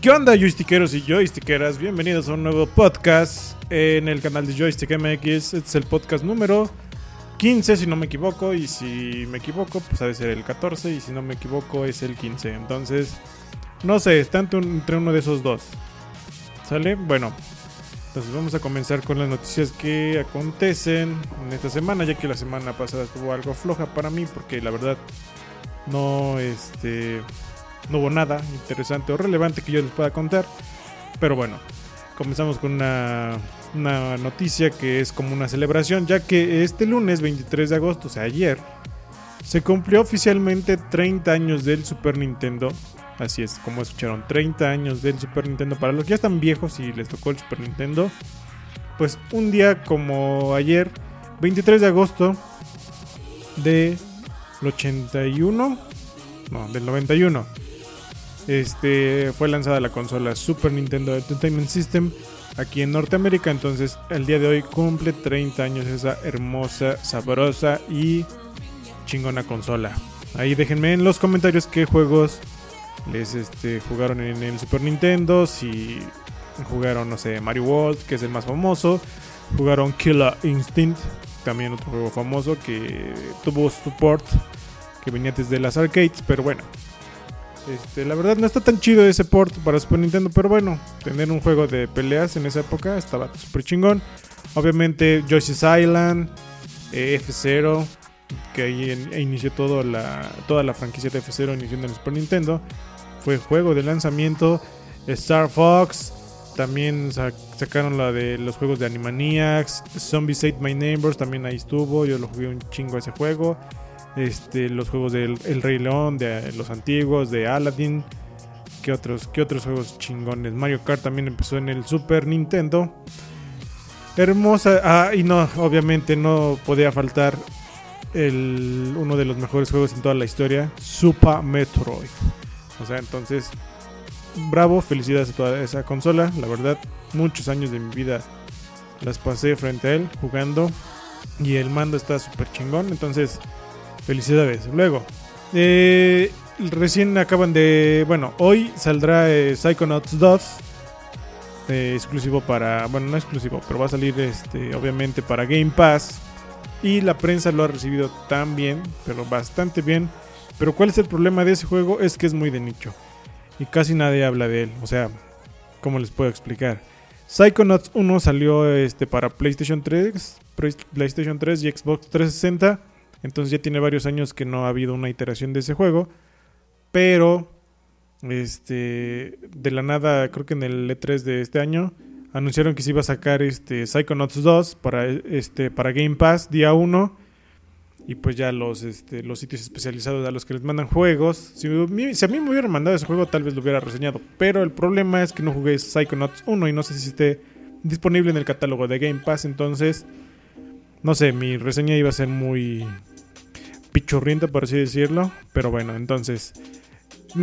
¿Qué onda, joystickeros y joystickeras? Bienvenidos a un nuevo podcast en el canal de Joystick MX. Este es el podcast número 15, si no me equivoco. Y si me equivoco, pues ha de ser el 14. Y si no me equivoco, es el 15. Entonces, no sé, está entre uno de esos dos. ¿Sale? Bueno, entonces vamos a comenzar con las noticias que acontecen en esta semana, ya que la semana pasada estuvo algo floja para mí, porque la verdad no, este, no hubo nada interesante o relevante que yo les pueda contar. Pero bueno, comenzamos con una, una noticia que es como una celebración, ya que este lunes 23 de agosto, o sea ayer, se cumplió oficialmente 30 años del Super Nintendo Así es, como escucharon, 30 años del Super Nintendo. Para los que ya están viejos y les tocó el Super Nintendo, pues un día como ayer, 23 de agosto del 81, no, del 91, este, fue lanzada la consola Super Nintendo Entertainment System aquí en Norteamérica. Entonces, el día de hoy cumple 30 años esa hermosa, sabrosa y chingona consola. Ahí déjenme en los comentarios qué juegos les este, jugaron en el Super Nintendo, si jugaron, no sé, Mario World, que es el más famoso, jugaron Killer Instinct, también otro juego famoso que tuvo support que venía desde las arcades, pero bueno. Este, la verdad no está tan chido ese port para Super Nintendo, pero bueno, tener un juego de peleas en esa época estaba súper chingón. Obviamente Yoshi's Island, eh, F0, que ahí inició todo la, toda la franquicia de F0 inició en el Super Nintendo fue juego de lanzamiento. Star Fox, también sacaron la de los juegos de Animaniacs. Zombies Ate My Neighbors también ahí estuvo. Yo lo jugué un chingo ese juego. Este, los juegos del El Rey León, de los antiguos, de Aladdin. ¿Qué otros, ¿Qué otros juegos chingones? Mario Kart también empezó en el Super Nintendo. Hermosa. Ah, y no, obviamente no podía faltar el, uno de los mejores juegos en toda la historia: Super Metroid. O sea, entonces, bravo, felicidades a toda esa consola. La verdad, muchos años de mi vida las pasé frente a él jugando. Y el mando está súper chingón. Entonces, felicidades. Luego, eh, recién acaban de. Bueno, hoy saldrá eh, Psychonauts 2. Eh, exclusivo para. Bueno, no exclusivo, pero va a salir este, obviamente para Game Pass. Y la prensa lo ha recibido tan bien, pero bastante bien pero ¿cuál es el problema de ese juego? Es que es muy de nicho. Y casi nadie habla de él. O sea, ¿cómo les puedo explicar? Psychonauts 1 salió este, para PlayStation 3, PlayStation 3 y Xbox 360. Entonces ya tiene varios años que no ha habido una iteración de ese juego. Pero este de la nada, creo que en el E3 de este año anunciaron que se iba a sacar este Psychonauts 2 para este para Game Pass día 1 y pues ya los, este, los sitios especializados a los que les mandan juegos. Si, a mí me hubieran mandado ese juego, tal vez lo hubiera reseñado. Pero el problema es que no jugué Psychonauts 1 y no sé si esté disponible en el catálogo de Game Pass. Entonces, no sé, mi reseña iba a ser muy pichurrienta, por así decirlo. Pero bueno, entonces,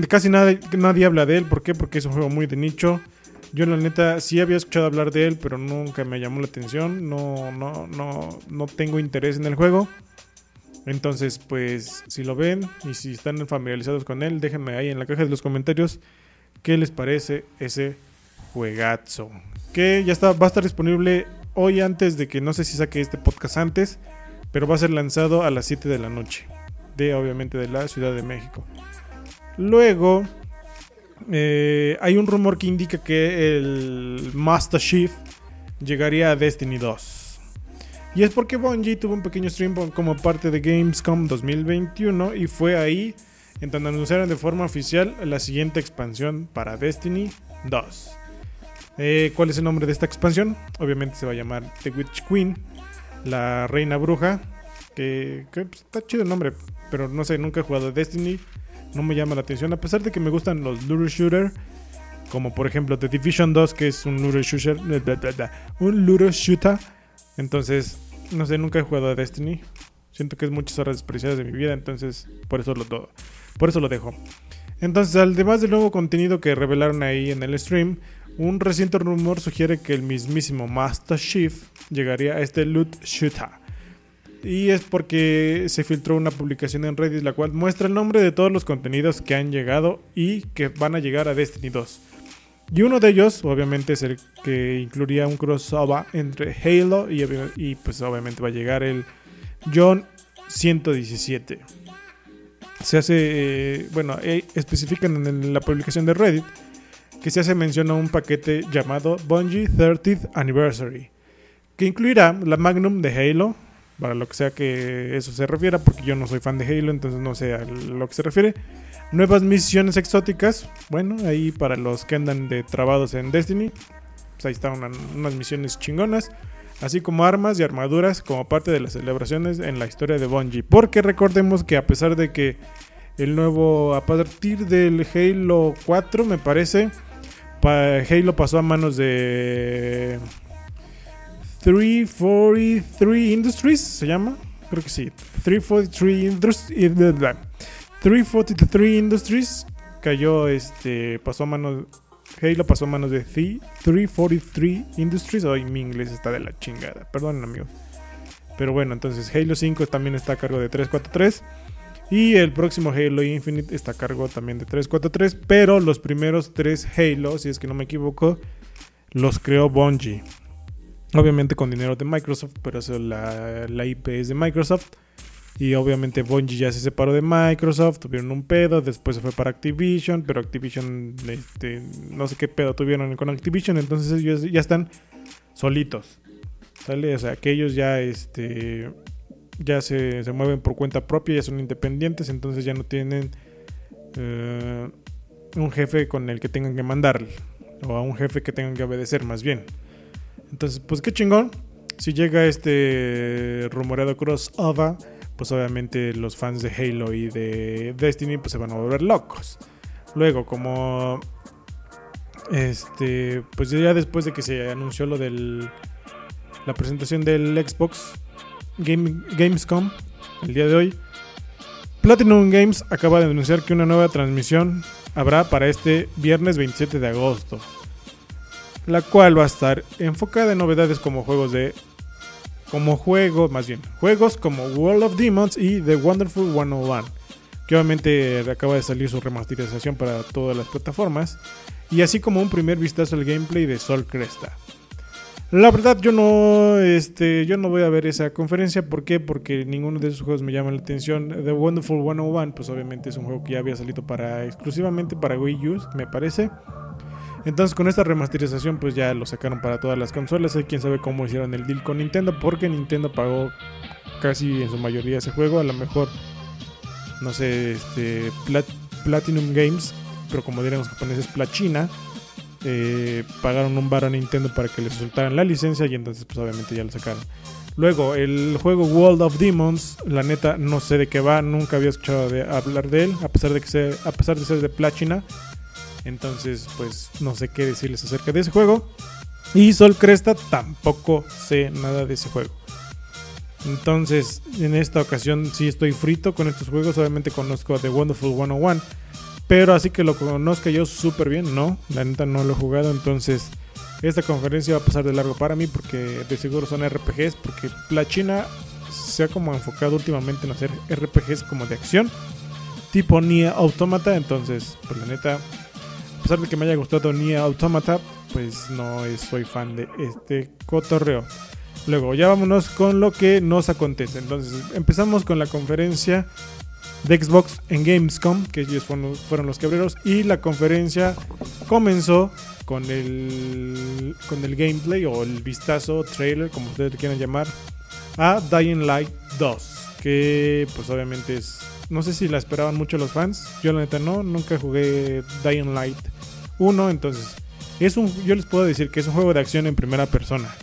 casi nadie, habla de él. ¿Por qué? Porque es un juego muy de nicho. Yo la neta sí había escuchado hablar de él, pero nunca me llamó la atención. No, no, no, no tengo interés en el juego. Entonces, pues, si lo ven y si están familiarizados con él, déjenme ahí en la caja de los comentarios qué les parece ese juegazo. Que ya está, va a estar disponible hoy antes de que no sé si saque este podcast antes, pero va a ser lanzado a las 7 de la noche. De obviamente de la Ciudad de México. Luego, eh, hay un rumor que indica que el Master Chief llegaría a Destiny 2. Y es porque Bungie tuvo un pequeño stream como parte de Gamescom 2021 y fue ahí en donde anunciaron de forma oficial la siguiente expansión para Destiny 2. Eh, ¿Cuál es el nombre de esta expansión? Obviamente se va a llamar The Witch Queen, la reina bruja. Que, pues, está chido el nombre, pero no sé, nunca he jugado Destiny. No me llama la atención, a pesar de que me gustan los lure shooter. Como por ejemplo The Division 2, que es un lure shooter. Un lure shooter. Entonces, no sé, nunca he jugado a Destiny. Siento que es muchas horas despreciadas de mi vida, entonces por eso lo, por eso lo dejo. Entonces, además del nuevo contenido que revelaron ahí en el stream, un reciente rumor sugiere que el mismísimo Master Chief llegaría a este loot shooter. Y es porque se filtró una publicación en Reddit la cual muestra el nombre de todos los contenidos que han llegado y que van a llegar a Destiny 2. Y uno de ellos, obviamente, es el que incluiría un crossover entre Halo y, y pues obviamente va a llegar el John 117. Se hace, eh, bueno, eh, especifican en la publicación de Reddit que se hace mención a un paquete llamado Bungie 30th Anniversary, que incluirá la Magnum de Halo, para lo que sea que eso se refiera, porque yo no soy fan de Halo, entonces no sé a lo que se refiere. Nuevas misiones exóticas, bueno, ahí para los que andan de trabados en Destiny, pues ahí están unas misiones chingonas así como armas y armaduras como parte de las celebraciones en la historia de Bungie. Porque recordemos que a pesar de que el nuevo, a partir del Halo 4 me parece, Halo pasó a manos de 343 Industries, se llama, creo que sí, 343 Industries, 343 Industries cayó, este, pasó a manos Halo pasó a manos de 343 Industries. Hoy mi inglés está de la chingada. Perdón, amigo. Pero bueno, entonces Halo 5 también está a cargo de 343. Y el próximo Halo Infinite está a cargo también de 343. Pero los primeros tres Halo, si es que no me equivoco, los creó Bungie. Obviamente con dinero de Microsoft, pero eso la, la IP es de Microsoft. Y obviamente Bungie ya se separó de Microsoft, tuvieron un pedo, después se fue para Activision, pero Activision, este, no sé qué pedo tuvieron con Activision, entonces ellos ya están solitos. ¿Sale? O sea, que ellos ya, este, ya se, mueven por cuenta propia, ya son independientes, entonces ya no tienen eh, un jefe con el que tengan que mandarle, o a un jefe que tengan que obedecer más bien. Entonces, pues qué chingón. Si llega este rumoreado crossover pues obviamente los fans de Halo y de Destiny pues se van a volver locos. Luego, como este, pues ya después de que se anunció lo del la presentación del Xbox Game, Gamescom el día de hoy, Platinum Games acaba de anunciar que una nueva transmisión habrá para este viernes 27 de agosto, la cual va a estar enfocada en novedades como juegos de como juego, más bien, juegos como World of Demons y The Wonderful 101, que obviamente acaba de salir su remasterización para todas las plataformas, y así como un primer vistazo al gameplay de Sol Cresta. La verdad yo no, este, yo no voy a ver esa conferencia, ¿por qué? Porque ninguno de esos juegos me llama la atención. The Wonderful 101, pues obviamente es un juego que ya había salido para exclusivamente para Wii U, me parece. Entonces con esta remasterización pues ya lo sacaron para todas las consolas. Hay quien sabe cómo hicieron el deal con Nintendo porque Nintendo pagó casi en su mayoría ese juego. A lo mejor, no sé, este, Platinum Games, pero como dirían los japoneses, Plachina. Eh, pagaron un bar a Nintendo para que les soltaran la licencia y entonces pues obviamente ya lo sacaron. Luego, el juego World of Demons, la neta no sé de qué va, nunca había escuchado de hablar de él, a pesar de que a pesar de ser de Plachina. Entonces, pues no sé qué decirles acerca de ese juego. Y Sol Cresta tampoco sé nada de ese juego. Entonces, en esta ocasión sí estoy frito con estos juegos. Obviamente conozco a The Wonderful 101. Pero así que lo conozca yo súper bien, no. La neta no lo he jugado. Entonces, esta conferencia va a pasar de largo para mí. Porque de seguro son RPGs. Porque la China se ha como enfocado últimamente en hacer RPGs como de acción. Tipo Nier Automata. Entonces, pues la neta a pesar de que me haya gustado Nier Automata, pues no soy fan de este cotorreo. Luego, ya vámonos con lo que nos acontece. Entonces, empezamos con la conferencia de Xbox en Gamescom, que ellos fueron, los quebreros, y la conferencia comenzó con el, con el gameplay o el vistazo, trailer, como ustedes le quieran llamar, a Dying Light 2, que pues obviamente es, no sé si la esperaban mucho los fans, yo la neta no, nunca jugué Dying Light uno, entonces, es un, yo les puedo decir que es un juego de acción en primera persona.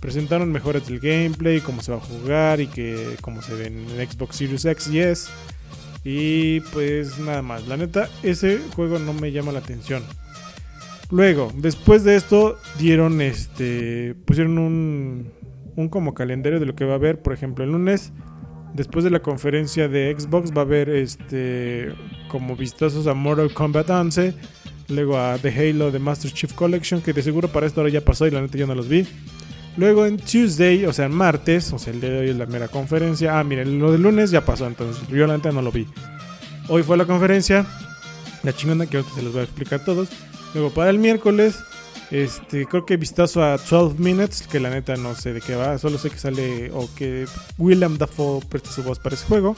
Presentaron mejoras del gameplay, cómo se va a jugar y que cómo se ve en Xbox Series X y S. Y pues nada más, la neta, ese juego no me llama la atención. Luego, después de esto, dieron este. pusieron un, un como calendario de lo que va a haber. Por ejemplo, el lunes, después de la conferencia de Xbox, va a haber este. como vistazos a Mortal Kombat 11 Luego a The Halo The Master Chief Collection, que de seguro para esto ahora ya pasó y la neta yo no los vi. Luego en Tuesday, o sea, en martes, o sea, el día de hoy es la mera conferencia. Ah, miren, lo del lunes ya pasó, entonces yo la neta no lo vi. Hoy fue la conferencia, la chingona que ahorita se los voy a explicar a todos. Luego para el miércoles, este, creo que vistazo a 12 Minutes, que la neta no sé de qué va, solo sé que sale o que William Dafoe presta su voz para ese juego.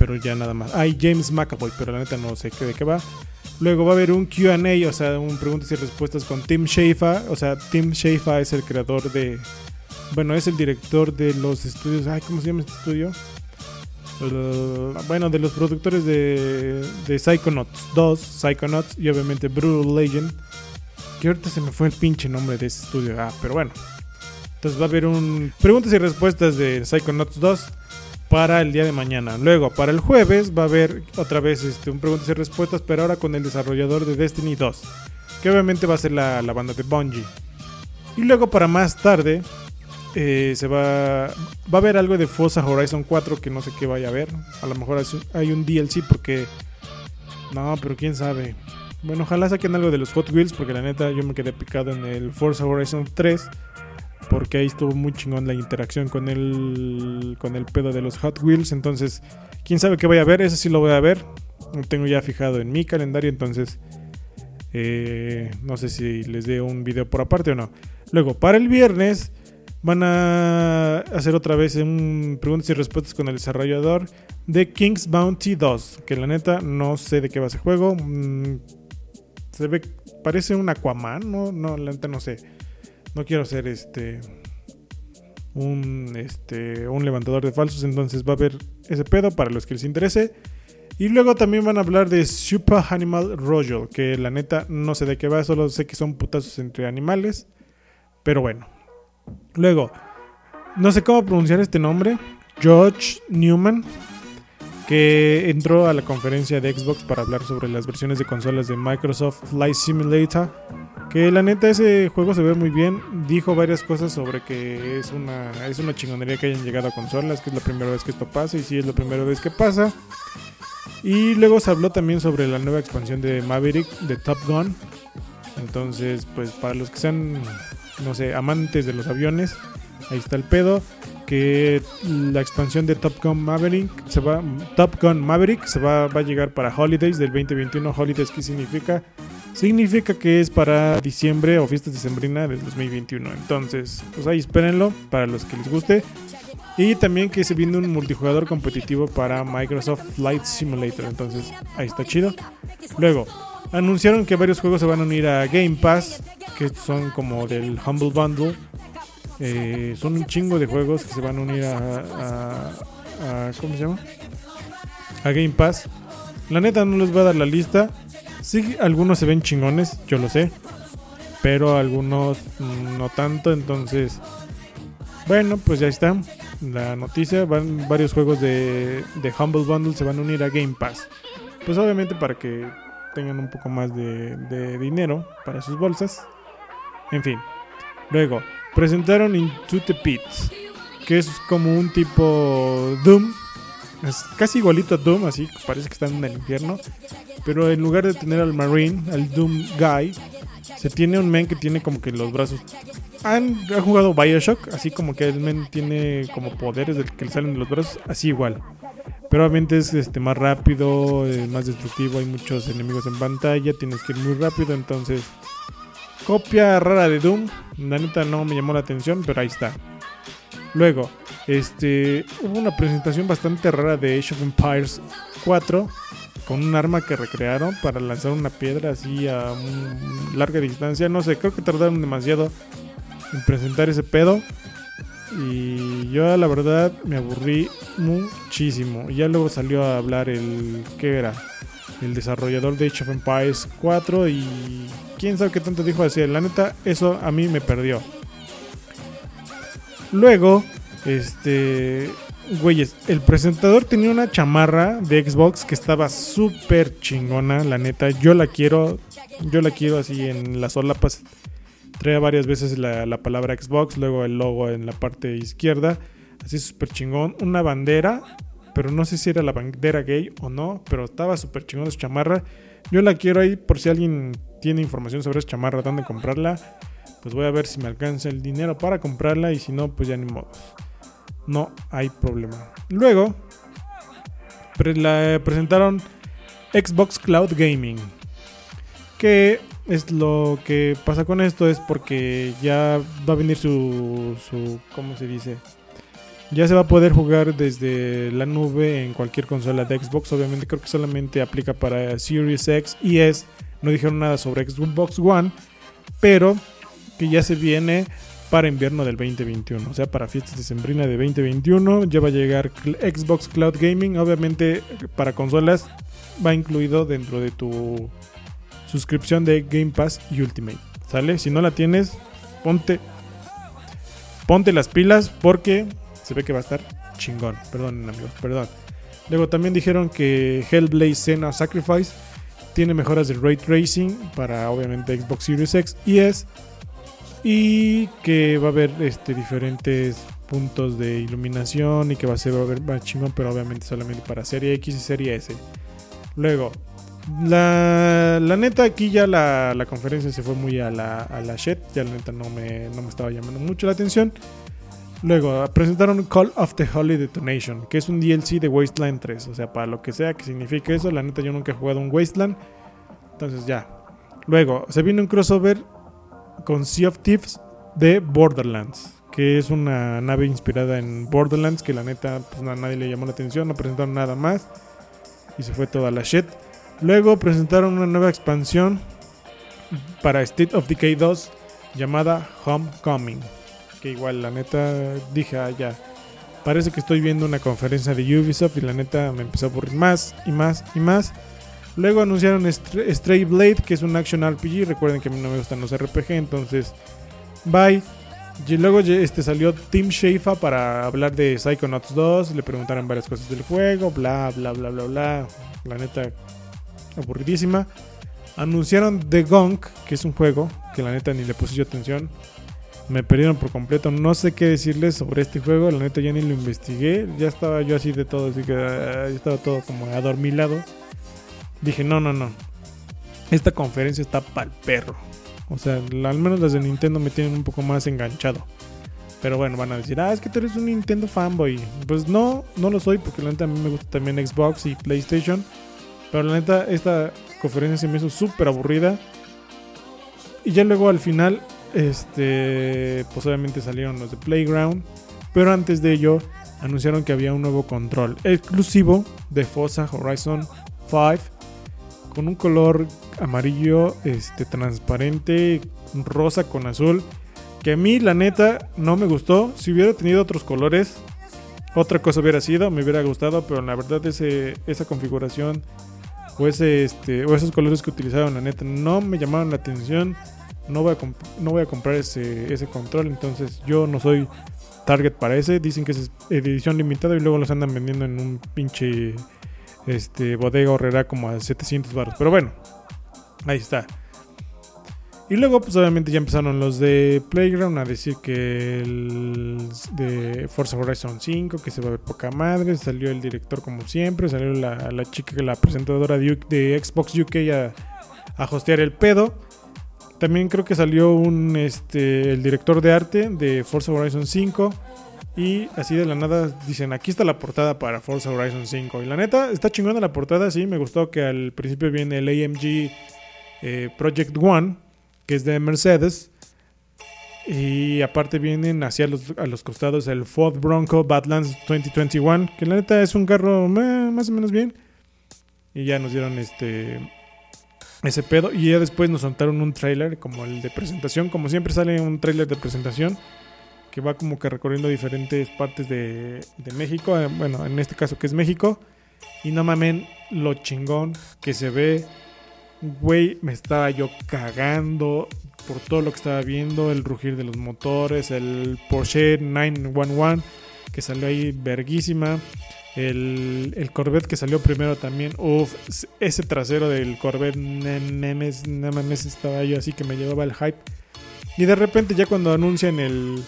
Pero ya nada más. Hay James McAvoy, pero la neta no sé de qué va. Luego va a haber un QA, o sea, un preguntas y respuestas con Tim Schafer. O sea, Tim Schafer es el creador de. Bueno, es el director de los estudios. Ay, ¿cómo se llama este estudio? bueno, de los productores de, de Psychonauts 2, Psychonauts y obviamente Brutal Legend. Que ahorita se me fue el pinche nombre de ese estudio. Ah, pero bueno. Entonces va a haber un preguntas y respuestas de Psychonauts 2 para el día de mañana. Luego, para el jueves va a haber otra vez este, un preguntas y respuestas, pero ahora con el desarrollador de Destiny 2. Que obviamente va a ser la, la banda de Bungie. Y luego para más tarde eh, se va, va a haber algo de Forza Horizon 4 que no sé qué vaya a haber. A lo mejor hay un DLC porque... No, pero quién sabe. Bueno, ojalá saquen algo de los Hot Wheels porque la neta yo me quedé picado en el Forza Horizon 3 porque ahí estuvo muy chingón la interacción con el con el pedo de los Hot Wheels, entonces quién sabe qué voy a ver, ese sí lo voy a ver. Lo tengo ya fijado en mi calendario, entonces eh, no sé si les dé un video por aparte o no. Luego, para el viernes van a hacer otra vez un preguntas y respuestas con el desarrollador de King's Bounty 2, que la neta no sé de qué va ese juego. Mm, se ve, parece un Aquaman, no, no, la neta no sé. No quiero ser este un este un levantador de falsos, entonces va a haber ese pedo para los que les interese. Y luego también van a hablar de Super Animal Royal, que la neta no sé de qué va, solo sé que son putazos entre animales. Pero bueno, Luego, no sé cómo pronunciar este nombre. George Newman, que entró a la conferencia de Xbox para hablar sobre las versiones de consolas de Microsoft Flight Simulator. Que la neta ese juego se ve muy bien. Dijo varias cosas sobre que es una, es una chingonería que hayan llegado a consolas, que es la primera vez que esto pasa y sí es la primera vez que pasa. Y luego se habló también sobre la nueva expansión de Maverick, de Top Gun. Entonces, pues para los que sean no sé, amantes de los aviones, ahí está el pedo. Que la expansión de Top Gun Maverick se va, Top Gun Maverick se va, va a llegar para Holidays del 2021. Holidays, ¿qué significa? Significa que es para diciembre o fiestas decembrina del 2021. Entonces, pues ahí espérenlo para los que les guste. Y también que se viene un multijugador competitivo para Microsoft Flight Simulator. Entonces, ahí está chido. Luego, anunciaron que varios juegos se van a unir a Game Pass que son como del Humble Bundle. Eh, son un chingo de juegos que se van a unir a, ¿Cómo se llama? A Game Pass. La neta no les voy a dar la lista. Sí, algunos se ven chingones, yo lo sé. Pero algunos no tanto. Entonces, bueno, pues ya está. La noticia: van varios juegos de, de Humble Bundle se van a unir a Game Pass. Pues obviamente para que tengan un poco más de, de dinero para sus bolsas. En fin. Luego, presentaron Into the Pit, que es como un tipo Doom. Es casi igualito a Doom, así parece que están en el infierno. Pero en lugar de tener al Marine, al Doom Guy, se tiene un men que tiene como que los brazos. Han, jugado Bioshock, así como que el men tiene como poderes del que le salen de los brazos, así igual. Pero obviamente es este, más rápido, más destructivo, hay muchos enemigos en pantalla, tienes que ir muy rápido, entonces Copia rara de Doom. La neta no me llamó la atención, pero ahí está. Luego, este, hubo una presentación bastante rara de Age of Empires 4 con un arma que recrearon para lanzar una piedra así a larga distancia. No sé, creo que tardaron demasiado en presentar ese pedo. Y yo la verdad me aburrí muchísimo. Ya luego salió a hablar el... ¿Qué era? el desarrollador de Age of Empires 4 y quién sabe qué tanto dijo así. La neta, eso a mí me perdió. Luego, este, güeyes, el presentador tenía una chamarra de Xbox que estaba súper chingona, la neta. Yo la quiero, yo la quiero así en la solapas. Trae varias veces la, la palabra Xbox, luego el logo en la parte izquierda, así súper chingón. Una bandera pero no sé si era la bandera gay o no, pero estaba súper chingón su chamarra. Yo la quiero ahí por si alguien tiene información sobre esa chamarra, dónde comprarla. Pues voy a ver si me alcanza el dinero para comprarla y si no, pues ya ni modo. No hay problema. Luego, presentaron Xbox Cloud Gaming. Que es lo que pasa con esto es porque ya va a venir su, su ¿cómo se dice? Ya se va a poder jugar desde la nube en cualquier consola de Xbox. Obviamente creo que solamente aplica para Series X y S. No dijeron nada sobre Xbox One, pero que ya se viene para invierno del 2021, o sea, para fiestas de sembrina de 2021. Ya va a llegar Xbox Cloud Gaming, obviamente para consolas va incluido dentro de tu suscripción de Game Pass y Ultimate. ¿Sale? Si no la tienes, ponte ponte las pilas porque se ve que va a estar chingón. Perdón, amigos, perdón. Luego también dijeron que Hellblade Senna Sacrifice tiene mejoras de ray tracing para obviamente Xbox Series X y S y que va a haber este diferentes puntos de iluminación y que va a ser va a haber pero obviamente solamente para serie X y serie S. Luego, la, la neta aquí ya la, la, conferencia se fue muy a la, a la shit, ya la neta no me, no me estaba llamando mucho la atención. Luego presentaron Call of the Holy Detonation, que es un DLC de Wasteland 3. O sea, para lo que sea que signifique eso, la neta yo nunca he jugado un Wasteland. Entonces ya. Luego, se viene un crossover con Sea of Thieves de Borderlands, que es una nave inspirada en Borderlands, que la neta pues, a nadie le llamó la atención, no presentaron nada más. Y se fue toda la shit. Luego presentaron una nueva expansión para State of Decay 2 llamada Homecoming que igual la neta dije, ah, ya, parece que estoy viendo una conferencia de Ubisoft y la neta me empezó a aburrir más y más y más. Luego anunciaron Stray Blade, que es un action RPG. Recuerden que a mí no me gustan los RPG, entonces bye. Y luego este, salió Tim Schafer para hablar de Psychonauts 2. Le preguntaron varias cosas del juego, bla, bla, bla, bla, bla. La neta, aburridísima. Anunciaron The Gunk, que es un juego que la neta ni le puse yo atención me perdieron por completo. No sé qué decirles sobre este juego. La neta ya ni lo investigué. Ya estaba yo así de todo, así que ah, estaba todo como adormilado. Dije, no, no, no. Esta conferencia está pa'l perro. O sea, al menos las de Nintendo me tienen un poco más enganchado. Pero bueno, van a decir, ah, es que tú eres un Nintendo fanboy. Pues no, no lo soy porque la neta a mí me gusta también Xbox y PlayStation. Pero la neta, esta conferencia se me hizo súper aburrida. Y ya luego al final este, pues obviamente salieron los de Playground. Pero antes de ello, anunciaron que había un nuevo control exclusivo de Forza Horizon 5 con un color amarillo este, transparente, rosa con azul. Que a mí, la neta, no me gustó. Si hubiera tenido otros colores, otra cosa hubiera sido, me hubiera gustado. Pero la verdad, ese, esa configuración o, ese, este, o esos colores que utilizaron, la neta, no me llamaron la atención no voy a, no voy a comprar ese, ese control, entonces yo no soy target para ese. Dicen que es edición limitada y luego los andan vendiendo en un pinche este, bodega horrera como a 700 baros. Pero bueno, ahí está. Y luego, pues obviamente ya empezaron los de Playground a decir que el de Forza Horizon 5, que se va a ver poca madre. Salió el director como siempre, salió la, la chica, la presentadora de, de Xbox UK a, a hostear el pedo. También creo que salió un este el director de arte de Forza Horizon 5 y así de la nada dicen, aquí está la portada para Forza Horizon 5. Y la neta, está chingona la portada, sí, me gustó que al principio viene el AMG eh, Project One, que es de Mercedes. Y aparte vienen hacia los, a los costados el Ford Bronco Badlands 2021, que la neta es un carro más o menos bien. Y ya nos dieron este ese pedo. Y ya después nos soltaron un trailer como el de presentación. Como siempre sale un trailer de presentación que va como que recorriendo diferentes partes de, México. Eh, bueno, en este caso que es México. Y no mamen lo chingón que se ve. Güey, me estaba yo cagando por todo lo que estaba viendo. El rugir de los motores. El Porsche 911 que salió ahí verguísima. El, Corvette que salió primero también. Uf, ese trasero del Corvette Nemes, Nemes estaba yo así que me llevaba el hype. Y de repente ya cuando anuncian el,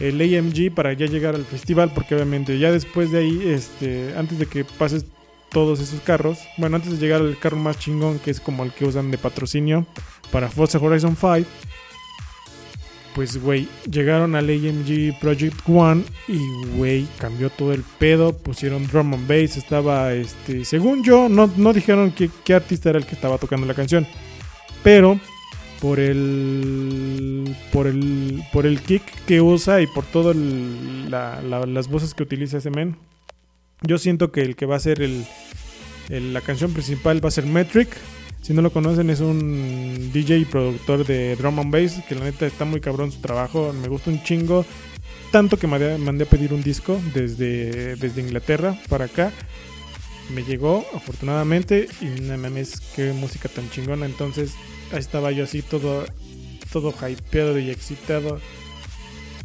el AMG para ya llegar al festival, porque obviamente ya después de ahí, este, antes de que pases todos esos carros, bueno, antes de llegar al carro más chingón, que es como el que usan de patrocinio para Forza Horizon 5, pues, güey, llegaron al AMG Project One y, güey, cambió todo el pedo. Pusieron drum and bass, estaba, este, según yo, no, no dijeron qué, artista era el que estaba tocando la canción. Pero por el por el por el kick que usa y por todas las voces que utiliza ese men. Yo siento que el que va a ser el, la canción principal va a ser Metric. Si no lo conocen, es un DJ y productor de drum and bass que la neta está muy cabrón su trabajo. Me gusta un chingo. Tanto que mandé, mandé a pedir un disco desde, desde Inglaterra para acá. Me llegó, afortunadamente, y no mames, qué música tan chingona. Entonces, ahí estaba yo así todo, todo hypeado y excitado.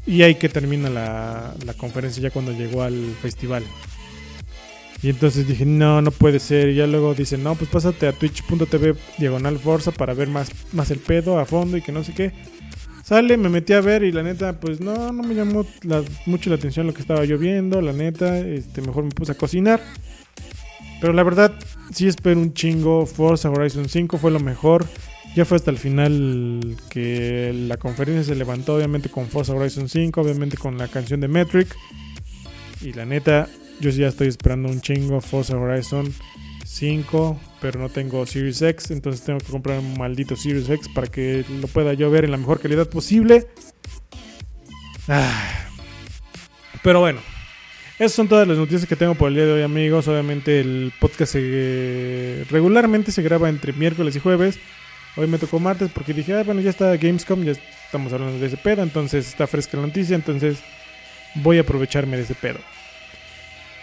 Y ahí que termina la, la conferencia ya cuando llegó al festival. Y entonces dije, no, no puede ser. Y ya luego dicen, no, pues pásate a twitch.tv diagonal forza para ver más, más el pedo a fondo y que no sé qué. Sale, me metí a ver y la neta, pues no, no me llamó mucho la atención lo que estaba yo viendo. La neta, este, mejor me puse a cocinar. Pero la verdad, sí espero un chingo. Forza Horizon 5 fue lo mejor. Ya fue hasta el final que la conferencia se levantó, obviamente con Forza Horizon 5, obviamente con la canción de Metric. Y la neta, yo ya estoy esperando un chingo Forza Horizon 5, pero no tengo Series X, entonces tengo que comprar un maldito Series X para que lo pueda yo ver en la mejor calidad posible. Ah. Pero bueno, esas son todas las noticias que tengo por el día de hoy, amigos. Obviamente el podcast regularmente se graba entre miércoles y jueves. Hoy me tocó martes porque dije, ah, bueno, ya está Gamescom, ya estamos hablando de ese pedo, entonces está fresca la noticia, entonces voy a aprovecharme de ese pedo.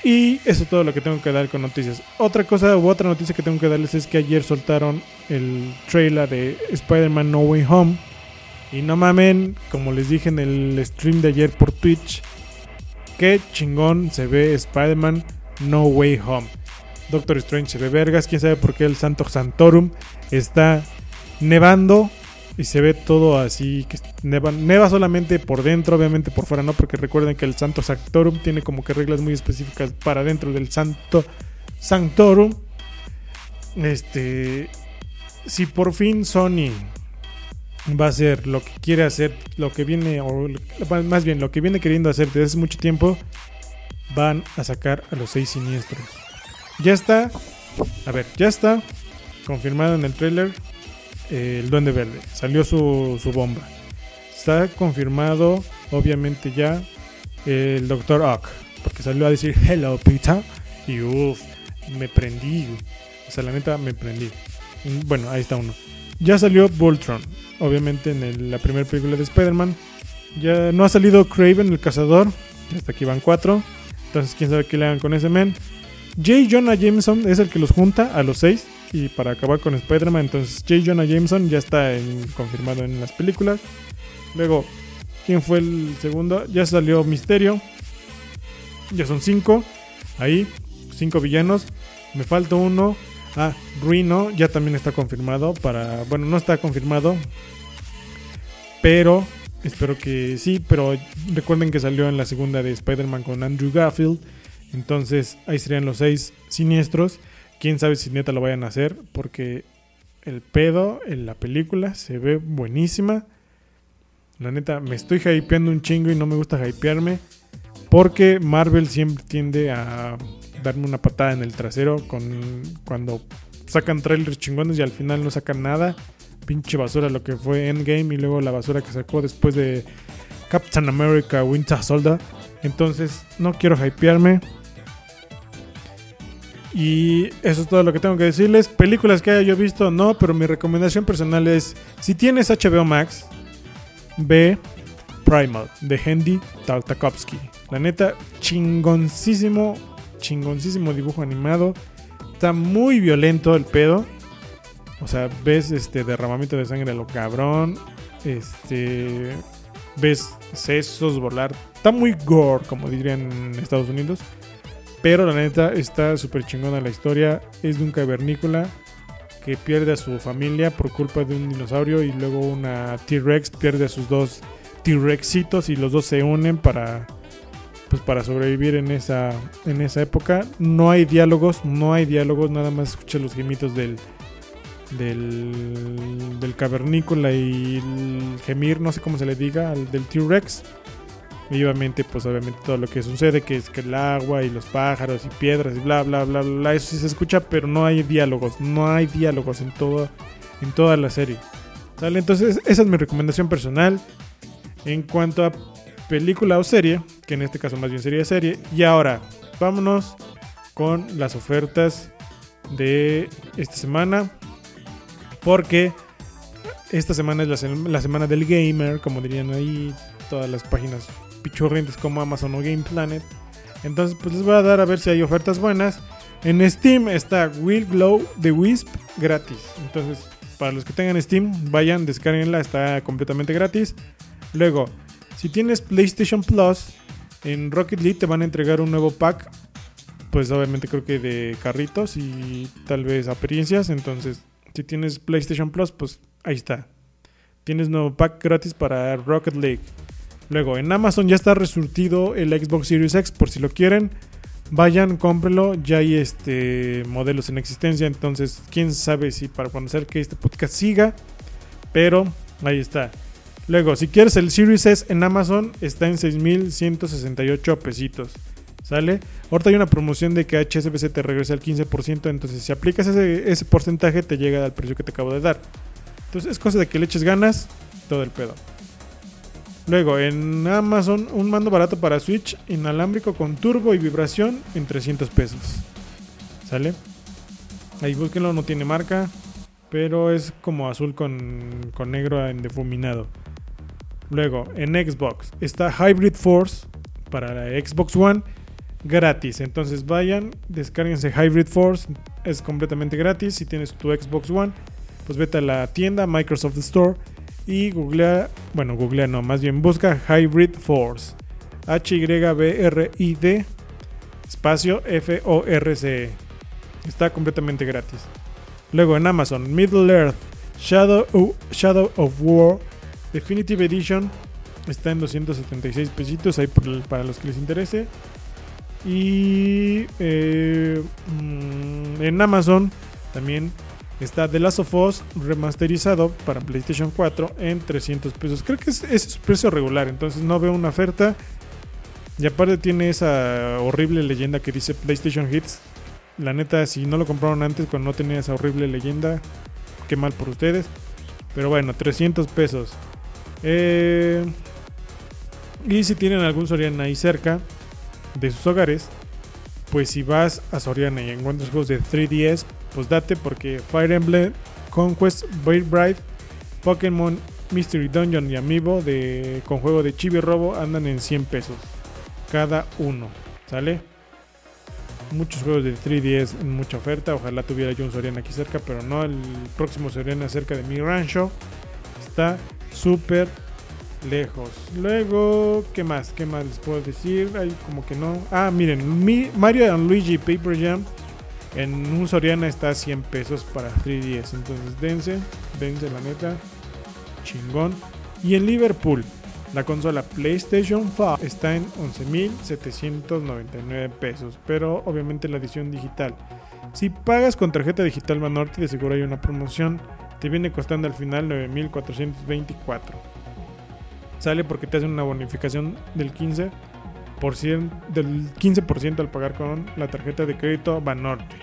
Y eso es todo lo que tengo que dar con noticias. Otra cosa u otra noticia que tengo que darles es que ayer soltaron el trailer de Spider-Man No Way Home. Y no mamen, como les dije en el stream de ayer por Twitch, qué chingón se ve Spider-Man No Way Home. Doctor Strange se ve vergas, quién sabe por qué el Santo Santorum está nevando y se ve todo así, que neva, solamente por dentro, obviamente por fuera no, porque recuerden que el Santo Sanctorum tiene como que reglas muy específicas para dentro del Santo Sanctorum. Este, si por fin Sony va a hacer lo que quiere hacer, lo que viene, o más bien lo que viene queriendo hacer desde hace mucho tiempo, van a sacar a los seis siniestros. Ya está, a ver, ya está confirmado en el trailer el Duende Verde. Salió su, bomba. Está confirmado, obviamente ya, el Dr. Ock. Porque salió a decir Hello Peter. Y uff, me prendí. O sea, la neta me prendí. Bueno, ahí está uno. Ya salió Voltron. Obviamente en la primera película de Spider-Man. Ya no ha salido Craven el cazador. Hasta aquí van cuatro. Entonces, quién sabe qué le hagan con ese men. J. Jonah Jameson es el que los junta a los seis. Y para acabar con Spider-Man, entonces J. Jonah Jameson ya está confirmado en las películas. Luego, ¿quién fue el segundo? Ya salió Misterio. Ya son cinco. Ahí, cinco villanos. Me falta uno. Ah, Rhino ya también está confirmado para... Bueno, no está confirmado. Pero espero que sí. Pero recuerden que salió en la segunda de Spider-Man con Andrew Garfield. Entonces ahí serían los seis siniestros. Quién sabe si neta lo vayan a hacer, porque el pedo en la película se ve buenísima. La neta, me estoy hypeando un chingo y no me gusta hypearme. Porque Marvel siempre tiende a darme una patada en el trasero con cuando sacan trailers chingones y al final no sacan nada. Pinche basura lo que fue Endgame y luego la basura que sacó después de Captain America Winter Soldier. Entonces no quiero hypearme. Y eso es todo lo que tengo que decirles. Películas que haya yo visto, no, pero mi recomendación personal es, si tienes HBO Max, ve Primal de Hendy Tartakovsky. La neta, chingoncísimo, chingoncísimo dibujo animado. Está muy violento el pedo. O sea, ves este derramamiento de sangre a lo cabrón. Este. Ves sesos volar. Está muy gore, como dirían en Estados Unidos. Pero la neta está súper chingona la historia. Es de un cavernícola que pierde a su familia por culpa de un dinosaurio y luego una T-Rex pierde a sus dos T-Rexitos y los dos se unen para pues para sobrevivir en esa en esa época. No hay diálogos, no hay diálogos, nada más escucha los gemitos del del, cavernícola y el gemir, no sé cómo se le diga, al del T-Rex. Y obviamente, pues obviamente todo lo que sucede, que es que el agua y los pájaros y piedras y bla, bla, bla, bla, eso sí se escucha, pero no hay diálogos, no hay diálogos en, todo, en toda la serie. ¿Sale? Entonces, esa es mi recomendación personal en cuanto a película o serie, que en este caso más bien sería serie. Y ahora, vámonos con las ofertas de esta semana. Porque esta semana es la semana del gamer, como dirían ahí todas las páginas pichurrientes como Amazon o Game Planet. Entonces, pues les voy a dar a ver si hay ofertas buenas. En Steam está Will Glow The Wisp gratis. Entonces, para los que tengan Steam, vayan, descarguenla, está completamente gratis. Luego, si tienes PlayStation Plus, en Rocket League te van a entregar un nuevo pack. Pues obviamente creo que de carritos y tal vez apariencias. Entonces, si tienes PlayStation Plus, pues ahí está. Tienes nuevo pack gratis para Rocket League. Luego, en Amazon ya está resurtido el Xbox Series X por si lo quieren. Vayan, cómprenlo. Ya hay este modelos en existencia. Entonces, quién sabe si para conocer que este podcast siga. Pero ahí está. Luego, si quieres el Series S en Amazon, está en 6.168 pesitos. ¿Sale? Ahorita hay una promoción de que HSBC te regresa al 15%. Entonces, si aplicas ese, ese porcentaje, te llega al precio que te acabo de dar. Entonces, es cosa de que le eches ganas. Todo el pedo. Luego, en Amazon, un mando barato para Switch inalámbrico con turbo y vibración en 300 pesos. ¿Sale? Ahí búsquenlo, no tiene marca, pero es como azul con, con negro en difuminado. Luego, en Xbox está Hybrid Force para la Xbox One gratis. Entonces vayan, descárguense Hybrid Force, es completamente gratis. Si tienes tu Xbox One, pues vete a la tienda Microsoft Store y googlea, bueno, googlea no, más bien busca Hybrid Force. H-Y-B-R-I-D espacio F-O-R-C-E. Está completamente gratis. Luego en Amazon, Middle Earth Shadow, Shadow of War Definitive Edition está en 276 pesitos ahí para los que les interese. Y eh, mm, en Amazon también Está The Last of Us remasterizado para PlayStation 4 en 300 pesos. Creo que es, es precio regular, entonces no veo una oferta. Y aparte tiene esa horrible leyenda que dice PlayStation Hits. La neta, si no lo compraron antes cuando no tenía esa horrible leyenda, qué mal por ustedes. Pero bueno, 300 pesos. Eh, y si tienen algún Soriana ahí cerca de sus hogares, pues si vas a Soriana y encuentras juegos de 3DS, pues date porque Fire Emblem, Conquest, Bride, Pokémon, Mystery Dungeon y Amiibo de, con juego de Chibi Robo andan en 100 pesos cada uno, ¿sale? Muchos juegos de 3DS en mucha oferta, ojalá tuviera yo un Soriana aquí cerca, pero no, el próximo Soriana cerca de mi rancho está súper lejos. Luego, ¿qué más? ¿Qué más les puedo decir? Hay como que no. Ah, miren, Mario and Luigi Paper Jam en un Soriana está a 100 pesos para 3DS. Entonces dense, dense la neta. Chingón. Y en Liverpool, la consola PlayStation 5 está en 11.799 pesos. Pero obviamente la edición digital. Si pagas con tarjeta digital Banorte, de seguro hay una promoción. Te viene costando al final 9.424. Sale porque te hacen una bonificación del 15% del 15% al pagar con la tarjeta de crédito Banorte.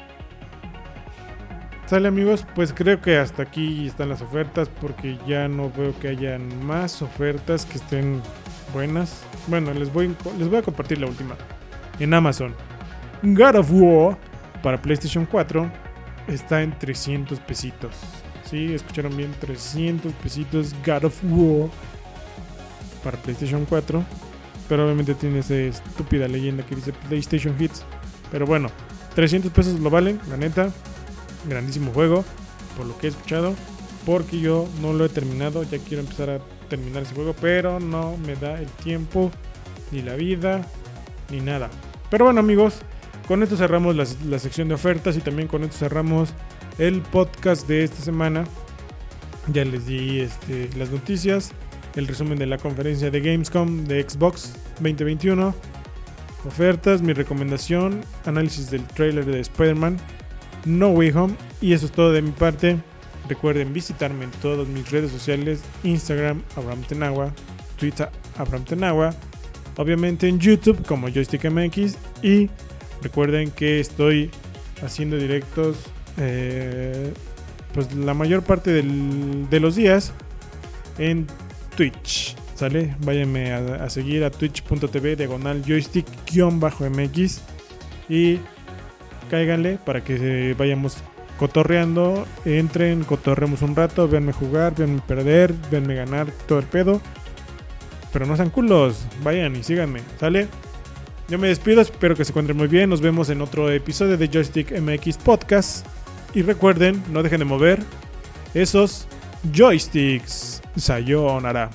Sale amigos, pues creo que hasta aquí están las ofertas porque ya no veo que hayan más ofertas que estén buenas. Bueno, les voy, les voy a compartir la última. En Amazon, God of War para PlayStation 4 está en 300 pesitos. Sí, escucharon bien, 300 pesitos God of War para PlayStation 4 pero obviamente tiene esa estúpida leyenda que dice PlayStation Hits. Pero bueno, 300 pesos lo valen, la neta. Grandísimo juego, por lo que he escuchado. Porque yo no lo he terminado, ya quiero empezar a terminar ese juego, pero no me da el tiempo, ni la vida, ni nada. Pero bueno amigos, con esto cerramos la, sección de ofertas y también con esto cerramos el podcast de esta semana. Ya les di este, las noticias el resumen de la conferencia de Gamescom de Xbox 2021, ofertas, mi recomendación, análisis del trailer de Spider-Man, No Way Home y eso es todo de mi parte. Recuerden visitarme en todas mis redes sociales, Instagram Abraham Tenagua, Twitter Abraham Tenagua, obviamente en YouTube como Joystick MX y recuerden que estoy haciendo directos eh, pues la mayor parte de los días en Twitch. ¿Sale? Váyanme a, seguir a twitch.tv diagonal joystick-mx y cáiganle para que vayamos cotorreando. Entren, cotorremos un rato, véanme jugar, véanme perder, véanme ganar, todo el pedo. Pero no sean culos, vayan y síganme, ¿sale? Yo me despido, espero que se encuentren muy bien. Nos vemos en otro episodio de Joystick MX Podcast. Y recuerden, no dejen de mover esos joysticks. Sayonara.